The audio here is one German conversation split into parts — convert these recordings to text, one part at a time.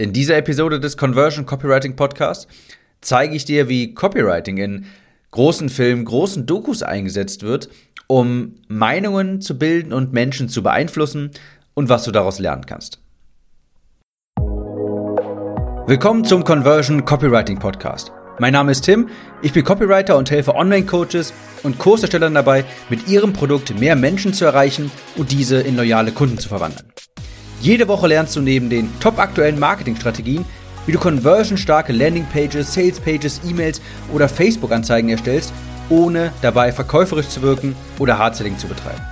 In dieser Episode des Conversion Copywriting Podcast zeige ich dir, wie Copywriting in großen Filmen, großen Dokus eingesetzt wird, um Meinungen zu bilden und Menschen zu beeinflussen und was du daraus lernen kannst. Willkommen zum Conversion Copywriting Podcast. Mein Name ist Tim, ich bin Copywriter und helfe Online-Coaches und Kurserstellern dabei, mit ihrem Produkt mehr Menschen zu erreichen und diese in loyale Kunden zu verwandeln. Jede Woche lernst du neben den top aktuellen Marketingstrategien, wie du conversionstarke Landingpages, Salespages, E-Mails oder Facebook-Anzeigen erstellst, ohne dabei verkäuferisch zu wirken oder Hardselling zu betreiben.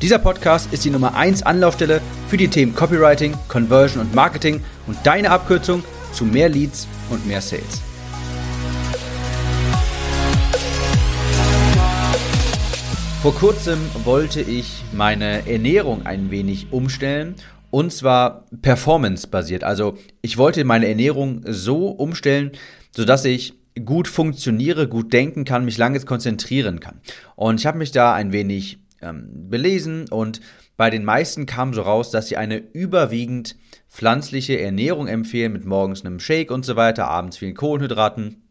Dieser Podcast ist die Nummer 1 Anlaufstelle für die Themen Copywriting, Conversion und Marketing und deine Abkürzung zu mehr Leads und mehr Sales. Vor kurzem wollte ich meine Ernährung ein wenig umstellen und zwar performance-basiert. Also ich wollte meine Ernährung so umstellen, sodass ich gut funktioniere, gut denken kann, mich lange konzentrieren kann. Und ich habe mich da ein wenig ähm, belesen und bei den meisten kam so raus, dass sie eine überwiegend pflanzliche Ernährung empfehlen mit morgens einem Shake und so weiter, abends vielen Kohlenhydraten.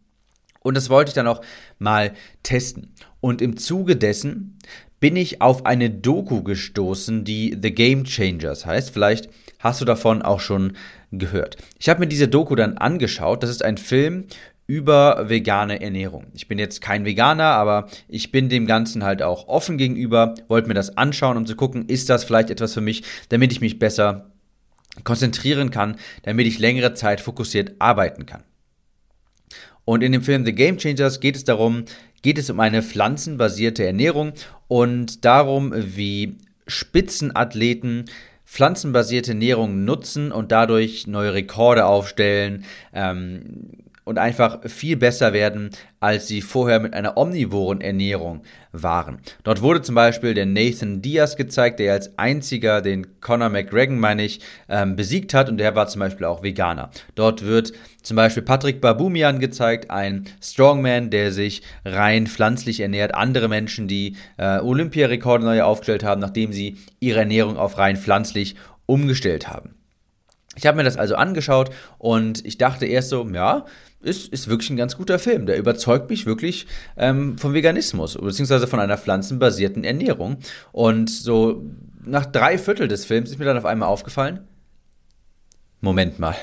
Und das wollte ich dann auch mal testen. Und im Zuge dessen bin ich auf eine Doku gestoßen, die The Game Changers heißt. Vielleicht hast du davon auch schon gehört. Ich habe mir diese Doku dann angeschaut. Das ist ein Film über vegane Ernährung. Ich bin jetzt kein Veganer, aber ich bin dem Ganzen halt auch offen gegenüber, wollte mir das anschauen, um zu gucken, ist das vielleicht etwas für mich, damit ich mich besser konzentrieren kann, damit ich längere Zeit fokussiert arbeiten kann. Und in dem Film The Game Changers geht es darum, geht es um eine pflanzenbasierte Ernährung und darum, wie Spitzenathleten pflanzenbasierte Ernährung nutzen und dadurch neue Rekorde aufstellen, ähm, und einfach viel besser werden, als sie vorher mit einer omnivoren Ernährung waren. Dort wurde zum Beispiel der Nathan Diaz gezeigt, der als einziger den Conor McGregor, meine ich, ähm, besiegt hat und der war zum Beispiel auch Veganer. Dort wird zum Beispiel Patrick Babumian gezeigt, ein Strongman, der sich rein pflanzlich ernährt. Andere Menschen, die äh, Olympiarekorde neu aufgestellt haben, nachdem sie ihre Ernährung auf rein pflanzlich umgestellt haben. Ich habe mir das also angeschaut und ich dachte erst so, ja, ist, ist wirklich ein ganz guter Film. Der überzeugt mich wirklich ähm, vom Veganismus, beziehungsweise von einer pflanzenbasierten Ernährung. Und so nach drei Viertel des Films ist mir dann auf einmal aufgefallen, Moment mal,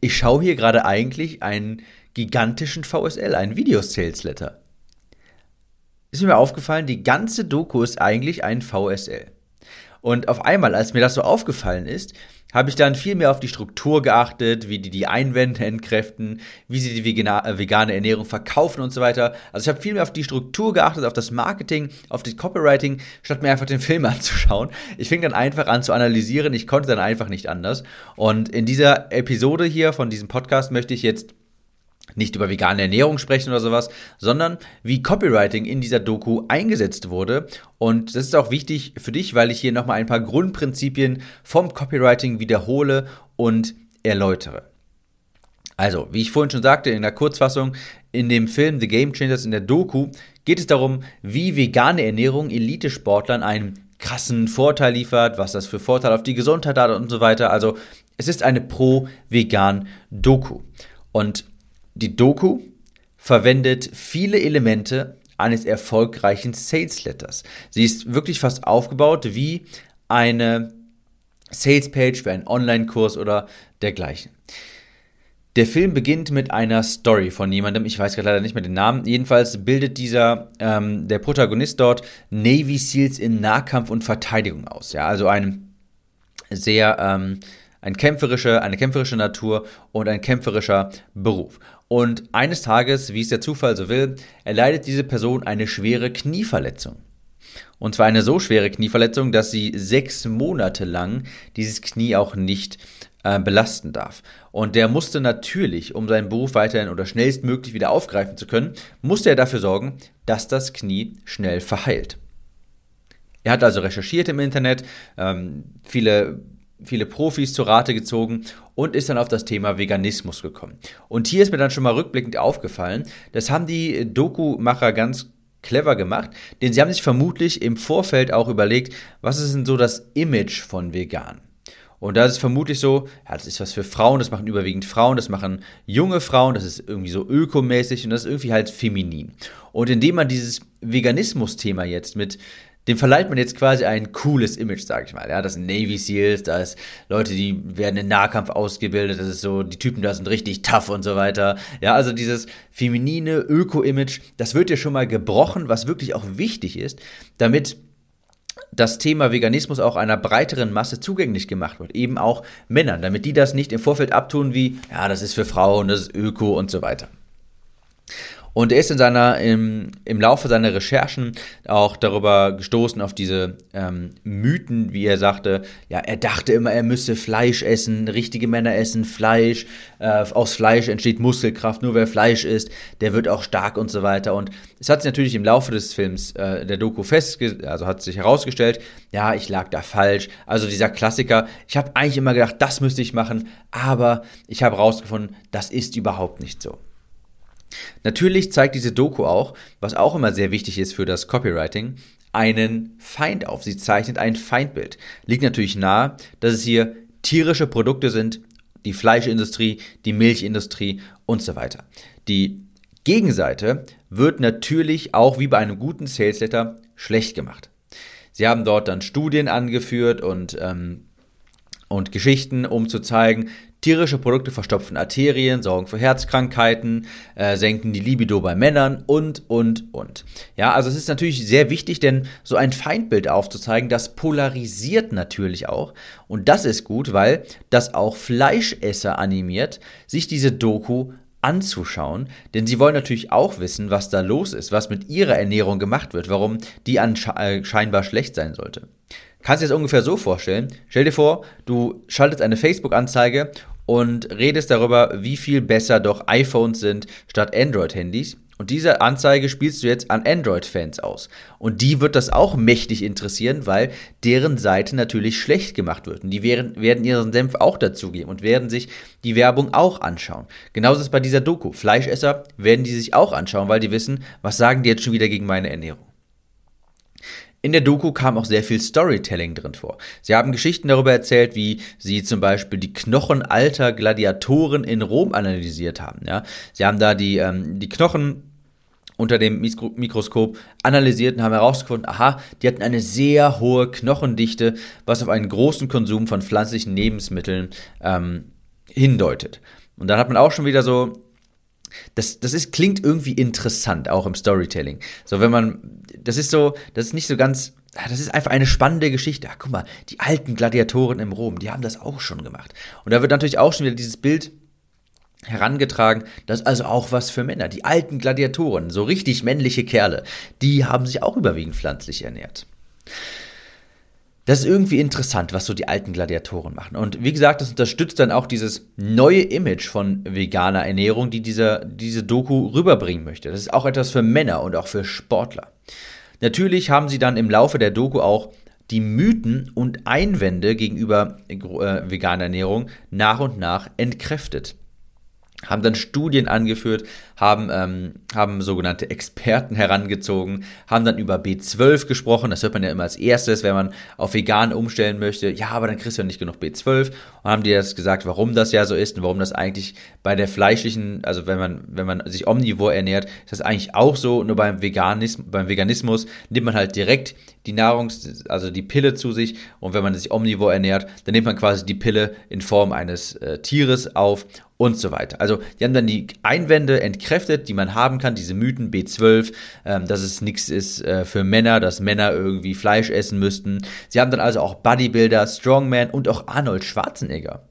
ich schaue hier gerade eigentlich einen gigantischen VSL, einen Video-Sales-Letter. Ist mir aufgefallen, die ganze Doku ist eigentlich ein VSL. Und auf einmal, als mir das so aufgefallen ist, habe ich dann viel mehr auf die Struktur geachtet, wie die die Einwände entkräften, wie sie die vegane Ernährung verkaufen und so weiter. Also ich habe viel mehr auf die Struktur geachtet, auf das Marketing, auf das Copywriting, statt mir einfach den Film anzuschauen. Ich fing dann einfach an zu analysieren, ich konnte dann einfach nicht anders. Und in dieser Episode hier von diesem Podcast möchte ich jetzt nicht über vegane Ernährung sprechen oder sowas, sondern wie Copywriting in dieser Doku eingesetzt wurde. Und das ist auch wichtig für dich, weil ich hier nochmal ein paar Grundprinzipien vom Copywriting wiederhole und erläutere. Also, wie ich vorhin schon sagte in der Kurzfassung, in dem Film The Game Changers in der Doku geht es darum, wie vegane Ernährung Elitesportlern einen krassen Vorteil liefert, was das für Vorteile auf die Gesundheit hat und so weiter. Also, es ist eine pro-vegan Doku. Und die Doku verwendet viele Elemente eines erfolgreichen Sales Letters. Sie ist wirklich fast aufgebaut wie eine Sales Page für einen Online-Kurs oder dergleichen. Der Film beginnt mit einer Story von jemandem, ich weiß gerade leider nicht mehr den Namen. Jedenfalls bildet dieser, ähm, der Protagonist dort Navy SEALs in Nahkampf und Verteidigung aus. Ja, also ein sehr, ähm, ein kämpferische, eine kämpferische Natur und ein kämpferischer Beruf. Und eines Tages, wie es der Zufall so will, erleidet diese Person eine schwere Knieverletzung. Und zwar eine so schwere Knieverletzung, dass sie sechs Monate lang dieses Knie auch nicht äh, belasten darf. Und der musste natürlich, um seinen Beruf weiterhin oder schnellstmöglich wieder aufgreifen zu können, musste er dafür sorgen, dass das Knie schnell verheilt. Er hat also recherchiert im Internet, ähm, viele viele Profis zur Rate gezogen und ist dann auf das Thema Veganismus gekommen. Und hier ist mir dann schon mal rückblickend aufgefallen, das haben die Doku-Macher ganz clever gemacht, denn sie haben sich vermutlich im Vorfeld auch überlegt, was ist denn so das Image von vegan? Und da ist es vermutlich so, ja, das ist was für Frauen, das machen überwiegend Frauen, das machen junge Frauen, das ist irgendwie so ökomäßig und das ist irgendwie halt feminin. Und indem man dieses Veganismus-Thema jetzt mit dem verleiht man jetzt quasi ein cooles Image, sag ich mal. Ja, das sind Navy Seals, da ist Leute, die werden in Nahkampf ausgebildet, das ist so, die Typen da sind richtig tough und so weiter. Ja, also dieses feminine Öko-Image, das wird ja schon mal gebrochen, was wirklich auch wichtig ist, damit das Thema Veganismus auch einer breiteren Masse zugänglich gemacht wird, eben auch Männern, damit die das nicht im Vorfeld abtun wie, ja, das ist für Frauen, das ist Öko und so weiter. Und er ist in seiner, im, im Laufe seiner Recherchen auch darüber gestoßen, auf diese ähm, Mythen, wie er sagte, ja, er dachte immer, er müsse Fleisch essen, richtige Männer essen Fleisch, äh, aus Fleisch entsteht Muskelkraft, nur wer Fleisch isst, der wird auch stark und so weiter. Und es hat sich natürlich im Laufe des Films, äh, der Doku festgestellt, also hat sich herausgestellt, ja, ich lag da falsch. Also dieser Klassiker, ich habe eigentlich immer gedacht, das müsste ich machen, aber ich habe herausgefunden, das ist überhaupt nicht so. Natürlich zeigt diese Doku auch, was auch immer sehr wichtig ist für das Copywriting, einen Feind auf. Sie zeichnet ein Feindbild. Liegt natürlich nahe, dass es hier tierische Produkte sind, die Fleischindustrie, die Milchindustrie und so weiter. Die Gegenseite wird natürlich auch wie bei einem guten Sales Letter schlecht gemacht. Sie haben dort dann Studien angeführt und, ähm, und Geschichten, um zu zeigen, Tierische Produkte verstopfen Arterien, sorgen für Herzkrankheiten, äh, senken die Libido bei Männern und, und, und. Ja, also es ist natürlich sehr wichtig, denn so ein Feindbild aufzuzeigen, das polarisiert natürlich auch. Und das ist gut, weil das auch Fleischesser animiert, sich diese Doku anzuschauen, denn sie wollen natürlich auch wissen, was da los ist, was mit ihrer Ernährung gemacht wird, warum die anscheinbar schlecht sein sollte. Kannst du dir das ungefähr so vorstellen? Stell dir vor, du schaltest eine Facebook-Anzeige und redest darüber, wie viel besser doch iPhones sind statt Android-Handys. Und diese Anzeige spielst du jetzt an Android-Fans aus. Und die wird das auch mächtig interessieren, weil deren Seite natürlich schlecht gemacht wird. Und die werden, werden ihren Senf auch dazugeben und werden sich die Werbung auch anschauen. Genauso ist es bei dieser Doku. Fleischesser werden die sich auch anschauen, weil die wissen, was sagen die jetzt schon wieder gegen meine Ernährung. In der Doku kam auch sehr viel Storytelling drin vor. Sie haben Geschichten darüber erzählt, wie sie zum Beispiel die Knochen alter Gladiatoren in Rom analysiert haben. Ja? Sie haben da die, ähm, die Knochen unter dem Mikroskop analysiert und haben herausgefunden, aha, die hatten eine sehr hohe Knochendichte, was auf einen großen Konsum von pflanzlichen Lebensmitteln ähm, hindeutet. Und dann hat man auch schon wieder so das, das ist, klingt irgendwie interessant, auch im Storytelling. So, wenn man, das ist so, das ist nicht so ganz, das ist einfach eine spannende Geschichte. Ach, guck mal, die alten Gladiatoren im Rom, die haben das auch schon gemacht. Und da wird natürlich auch schon wieder dieses Bild herangetragen, das ist also auch was für Männer. Die alten Gladiatoren, so richtig männliche Kerle, die haben sich auch überwiegend pflanzlich ernährt das ist irgendwie interessant, was so die alten Gladiatoren machen. Und wie gesagt, das unterstützt dann auch dieses neue Image von veganer Ernährung, die diese, diese Doku rüberbringen möchte. Das ist auch etwas für Männer und auch für Sportler. Natürlich haben sie dann im Laufe der Doku auch die Mythen und Einwände gegenüber äh, veganer Ernährung nach und nach entkräftet haben dann Studien angeführt, haben, ähm, haben sogenannte Experten herangezogen, haben dann über B12 gesprochen, das hört man ja immer als erstes, wenn man auf vegan umstellen möchte, ja, aber dann kriegst du ja nicht genug B12 und haben dir das gesagt, warum das ja so ist und warum das eigentlich bei der fleischlichen, also wenn man, wenn man sich omnivor ernährt, ist das eigentlich auch so, nur beim Veganismus, beim Veganismus nimmt man halt direkt die Nahrungs-, also die Pille zu sich. Und wenn man sich omnivor ernährt, dann nimmt man quasi die Pille in Form eines äh, Tieres auf und so weiter. Also die haben dann die Einwände entkräftet, die man haben kann, diese Mythen B12, ähm, dass es nichts ist äh, für Männer, dass Männer irgendwie Fleisch essen müssten. Sie haben dann also auch Bodybuilder, Strongman und auch Arnold Schwarzenegger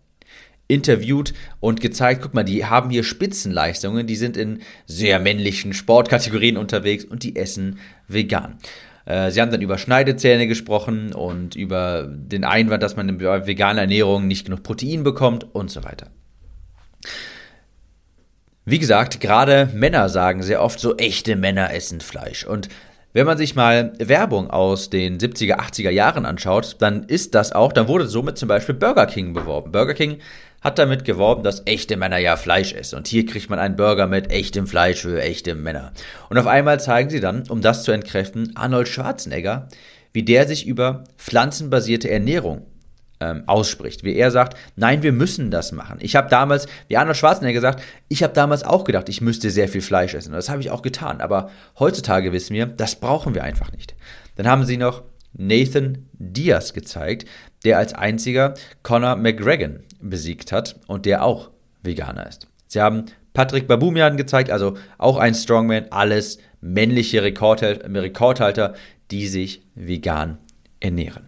interviewt und gezeigt, guck mal, die haben hier Spitzenleistungen, die sind in sehr männlichen Sportkategorien unterwegs und die essen vegan. Äh, sie haben dann über Schneidezähne gesprochen und über den Einwand, dass man in veganer Ernährung nicht genug Protein bekommt und so weiter. Wie gesagt, gerade Männer sagen sehr oft so, echte Männer essen Fleisch. Und wenn man sich mal Werbung aus den 70er, 80er Jahren anschaut, dann ist das auch, dann wurde somit zum Beispiel Burger King beworben. Burger King hat damit geworben, dass echte Männer ja Fleisch essen. Und hier kriegt man einen Burger mit echtem Fleisch für echte Männer. Und auf einmal zeigen sie dann, um das zu entkräften, Arnold Schwarzenegger, wie der sich über pflanzenbasierte Ernährung ähm, ausspricht, wie er sagt, nein, wir müssen das machen. Ich habe damals, wie Arnold Schwarzenegger gesagt, ich habe damals auch gedacht, ich müsste sehr viel Fleisch essen. das habe ich auch getan. Aber heutzutage wissen wir, das brauchen wir einfach nicht. Dann haben sie noch Nathan Diaz gezeigt, der als einziger Conor McGregor besiegt hat und der auch Veganer ist. Sie haben Patrick Babumian gezeigt, also auch ein Strongman, alles männliche Rekordhalter, die sich vegan ernähren.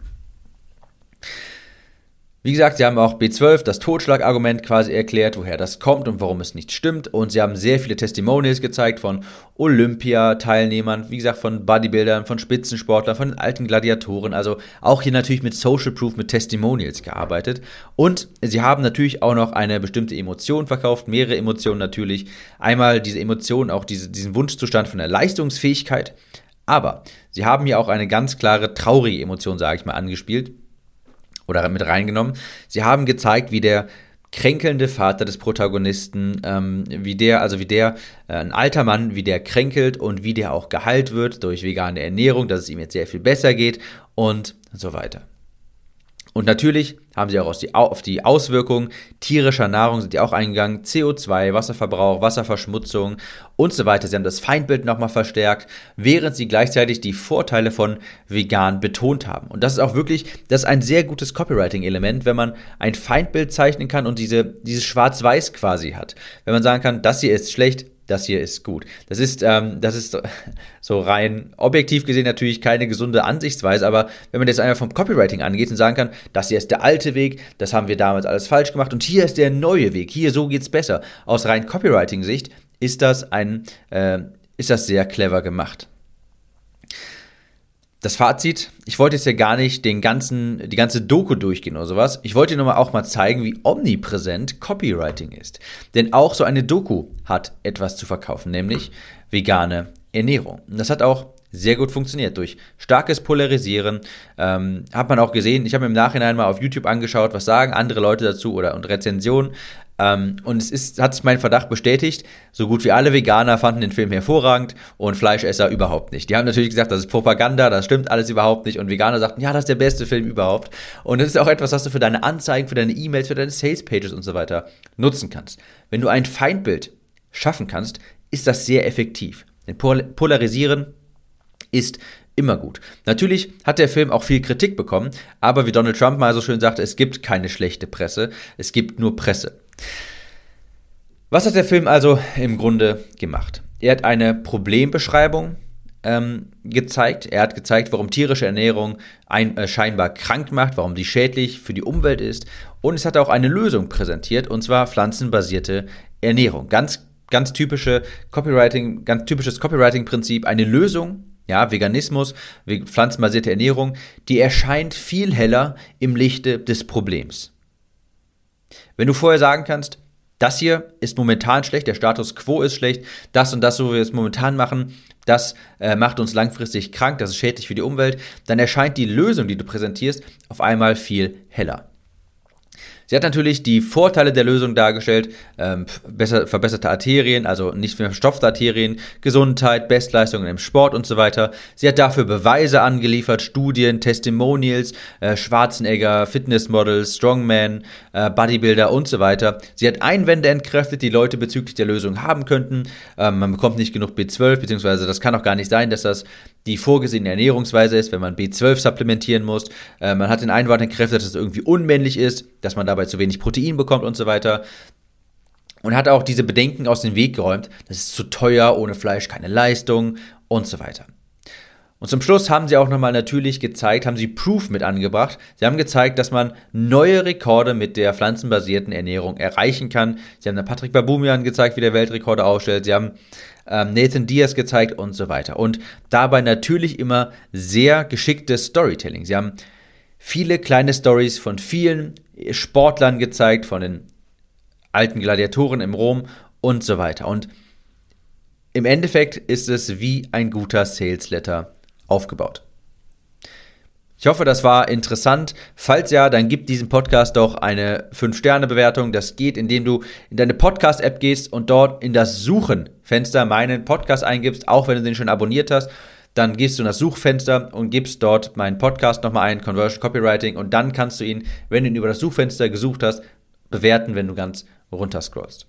Wie gesagt, sie haben auch B12, das Totschlagargument quasi erklärt, woher das kommt und warum es nicht stimmt. Und sie haben sehr viele Testimonials gezeigt von Olympia-Teilnehmern, wie gesagt, von Bodybuildern, von Spitzensportlern, von den alten Gladiatoren. Also auch hier natürlich mit Social Proof, mit Testimonials gearbeitet. Und sie haben natürlich auch noch eine bestimmte Emotion verkauft, mehrere Emotionen natürlich. Einmal diese Emotion, auch diese, diesen Wunschzustand von der Leistungsfähigkeit. Aber sie haben hier auch eine ganz klare traurige Emotion, sage ich mal, angespielt oder mit reingenommen. Sie haben gezeigt, wie der kränkelnde Vater des Protagonisten, ähm, wie der, also wie der, äh, ein alter Mann, wie der kränkelt und wie der auch geheilt wird durch vegane Ernährung, dass es ihm jetzt sehr viel besser geht und so weiter. Und natürlich haben sie auch auf die Auswirkungen tierischer Nahrung sind die auch eingegangen. CO2, Wasserverbrauch, Wasserverschmutzung und so weiter. Sie haben das Feindbild nochmal verstärkt, während sie gleichzeitig die Vorteile von vegan betont haben. Und das ist auch wirklich, das ist ein sehr gutes Copywriting-Element, wenn man ein Feindbild zeichnen kann und diese, dieses Schwarz-Weiß quasi hat. Wenn man sagen kann, das hier ist schlecht, das hier ist gut. Das ist, ähm, das ist so rein objektiv gesehen natürlich keine gesunde Ansichtsweise, aber wenn man jetzt einfach vom Copywriting angeht und sagen kann, das hier ist der alte Weg, das haben wir damals alles falsch gemacht und hier ist der neue Weg, hier so geht's besser. Aus rein Copywriting-Sicht ist äh, ist das sehr clever gemacht das Fazit, ich wollte jetzt ja gar nicht den ganzen, die ganze Doku durchgehen oder sowas. Ich wollte dir nur auch mal zeigen, wie omnipräsent Copywriting ist. Denn auch so eine Doku hat etwas zu verkaufen, nämlich vegane Ernährung. Und das hat auch sehr gut funktioniert. Durch starkes Polarisieren ähm, hat man auch gesehen, ich habe mir im Nachhinein mal auf YouTube angeschaut, was sagen andere Leute dazu oder und Rezensionen. Ähm, und es ist, hat sich mein Verdacht bestätigt, so gut wie alle Veganer fanden den Film hervorragend und Fleischesser überhaupt nicht. Die haben natürlich gesagt, das ist Propaganda, das stimmt alles überhaupt nicht. Und Veganer sagten, ja, das ist der beste Film überhaupt. Und das ist auch etwas, was du für deine Anzeigen, für deine E-Mails, für deine Sales-Pages und so weiter nutzen kannst. Wenn du ein Feindbild schaffen kannst, ist das sehr effektiv. Denn Polarisieren ist immer gut. Natürlich hat der Film auch viel Kritik bekommen, aber wie Donald Trump mal so schön sagte, es gibt keine schlechte Presse, es gibt nur Presse. Was hat der Film also im Grunde gemacht? Er hat eine Problembeschreibung ähm, gezeigt. Er hat gezeigt, warum tierische Ernährung ein, äh, scheinbar krank macht, warum die schädlich für die Umwelt ist. Und es hat auch eine Lösung präsentiert, und zwar pflanzenbasierte Ernährung. Ganz, ganz typische Copywriting, ganz typisches Copywriting-Prinzip. Eine Lösung ja, Veganismus, pflanzenbasierte Ernährung, die erscheint viel heller im Lichte des Problems. Wenn du vorher sagen kannst, das hier ist momentan schlecht, der Status quo ist schlecht, das und das, so wie wir es momentan machen, das äh, macht uns langfristig krank, das ist schädlich für die Umwelt, dann erscheint die Lösung, die du präsentierst, auf einmal viel heller. Sie hat natürlich die Vorteile der Lösung dargestellt, ähm, besser, verbesserte Arterien, also nicht mehr verstopfte Arterien, Gesundheit, Bestleistungen im Sport und so weiter. Sie hat dafür Beweise angeliefert, Studien, Testimonials, äh, Schwarzenegger, Fitnessmodels, Strongman, äh, Bodybuilder und so weiter. Sie hat Einwände entkräftet, die Leute bezüglich der Lösung haben könnten. Ähm, man bekommt nicht genug B12, beziehungsweise das kann auch gar nicht sein, dass das die vorgesehene Ernährungsweise ist, wenn man B12 supplementieren muss. Äh, man hat den Einwand entkräftet, dass es irgendwie unmännlich ist, dass man dabei zu wenig Protein bekommt und so weiter. Und hat auch diese Bedenken aus dem Weg geräumt, das ist zu teuer, ohne Fleisch keine Leistung und so weiter. Und zum Schluss haben sie auch nochmal natürlich gezeigt, haben sie Proof mit angebracht. Sie haben gezeigt, dass man neue Rekorde mit der pflanzenbasierten Ernährung erreichen kann. Sie haben dann Patrick Babumian gezeigt, wie der Weltrekorde aufstellt. Sie haben ähm, Nathan Diaz gezeigt und so weiter. Und dabei natürlich immer sehr geschicktes Storytelling. Sie haben viele kleine Stories von vielen Sportlern gezeigt, von den alten Gladiatoren im Rom und so weiter. Und im Endeffekt ist es wie ein guter Sales Letter aufgebaut. Ich hoffe, das war interessant. Falls ja, dann gib diesem Podcast doch eine 5-Sterne-Bewertung. Das geht, indem du in deine Podcast-App gehst und dort in das Suchen-Fenster meinen Podcast eingibst, auch wenn du den schon abonniert hast. dann gehst du in das Suchfenster und gibst dort meinen Podcast nochmal ein, Conversion Copywriting, und dann kannst du ihn, wenn du ihn über das Suchfenster gesucht hast, bewerten, wenn du ganz runter scrollst.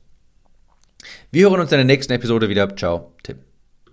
Wir hören uns in der nächsten Episode wieder. Ciao, Tim.